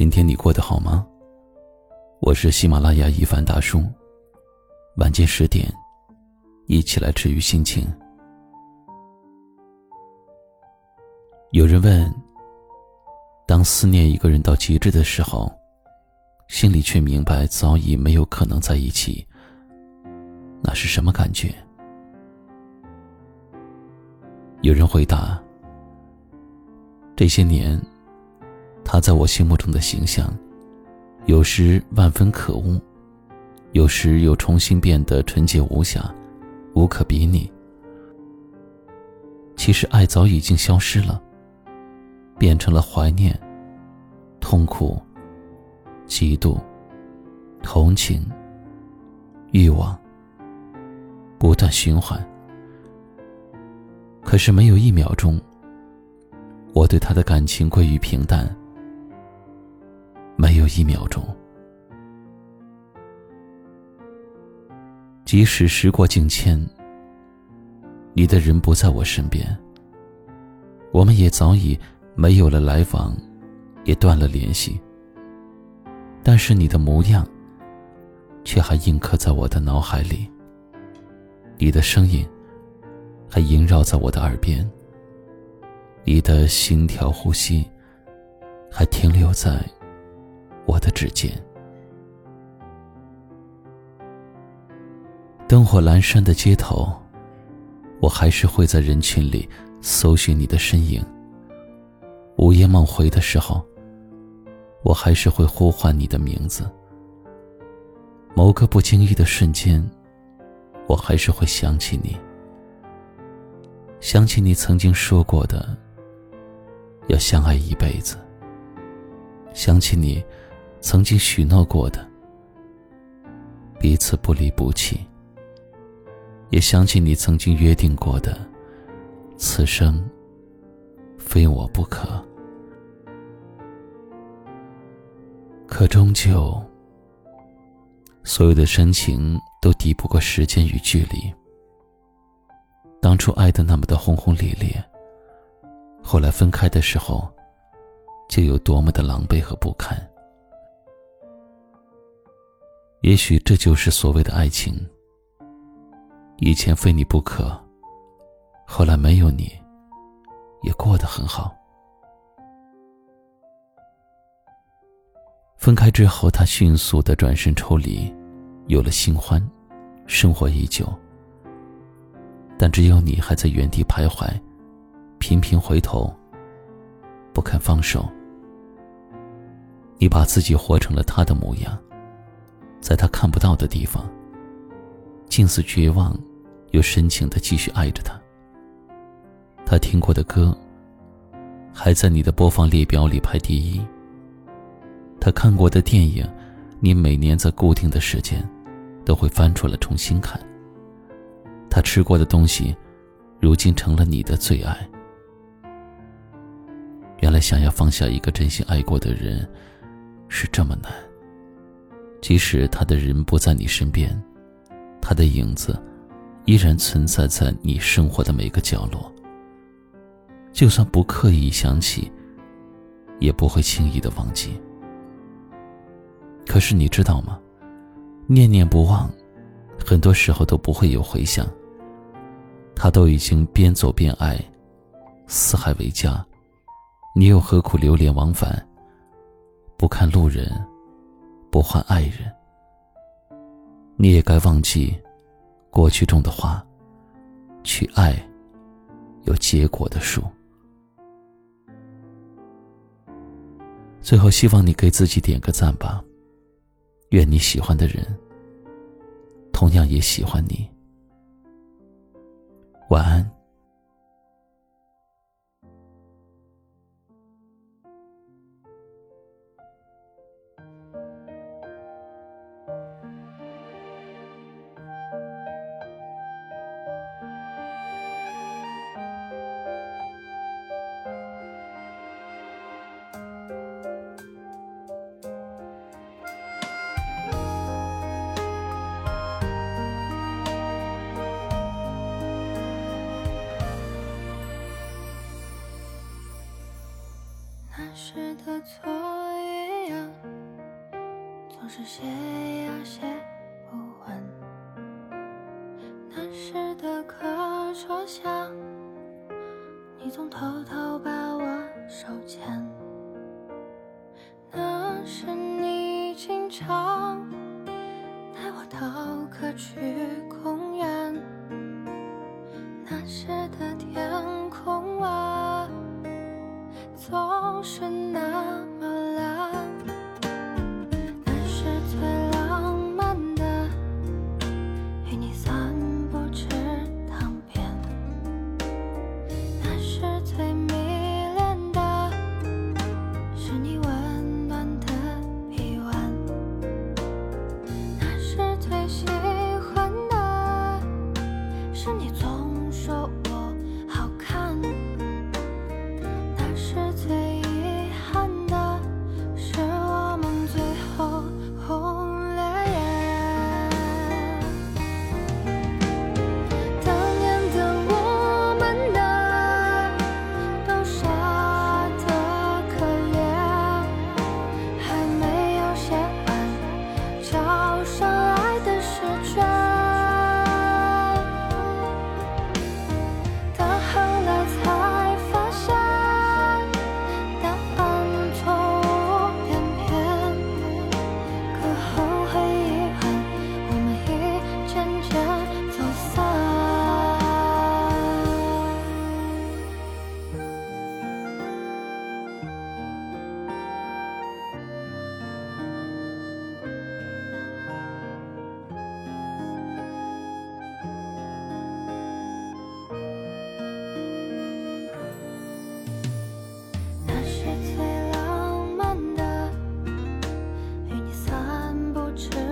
今天你过得好吗？我是喜马拉雅一凡大叔。晚间十点，一起来治愈心情。有人问：当思念一个人到极致的时候，心里却明白早已没有可能在一起，那是什么感觉？有人回答：这些年。他在我心目中的形象，有时万分可恶，有时又重新变得纯洁无瑕，无可比拟。其实爱早已经消失了，变成了怀念、痛苦、嫉妒、同情、欲望，不断循环。可是没有一秒钟，我对他的感情归于平淡。没有一秒钟，即使时过境迁，你的人不在我身边，我们也早已没有了来往，也断了联系。但是你的模样，却还印刻在我的脑海里。你的声音，还萦绕在我的耳边。你的心跳呼吸，还停留在。我的指尖，灯火阑珊的街头，我还是会在人群里搜寻你的身影。午夜梦回的时候，我还是会呼唤你的名字。某个不经意的瞬间，我还是会想起你，想起你曾经说过的要相爱一辈子，想起你。曾经许诺过的，彼此不离不弃。也想起你曾经约定过的，此生非我不可。可终究，所有的深情都抵不过时间与距离。当初爱的那么的轰轰烈烈，后来分开的时候，就有多么的狼狈和不堪。也许这就是所谓的爱情。以前非你不可，后来没有你，也过得很好。分开之后，他迅速的转身抽离，有了新欢，生活依旧。但只有你还在原地徘徊，频频回头，不肯放手。你把自己活成了他的模样。在他看不到的地方，近似绝望，又深情的继续爱着他。他听过的歌，还在你的播放列表里排第一。他看过的电影，你每年在固定的时间，都会翻出来重新看。他吃过的东西，如今成了你的最爱。原来想要放下一个真心爱过的人，是这么难。即使他的人不在你身边，他的影子依然存在在你生活的每个角落。就算不刻意想起，也不会轻易的忘记。可是你知道吗？念念不忘，很多时候都不会有回响。他都已经边走边爱，四海为家，你又何苦流连忘返，不看路人？不换爱人，你也该忘记过去种的花，去爱有结果的树。最后，希望你给自己点个赞吧。愿你喜欢的人，同样也喜欢你。晚安。总是写呀？写不完那时的课桌下你总偷偷把我手牵。那时你经常带我逃课去沉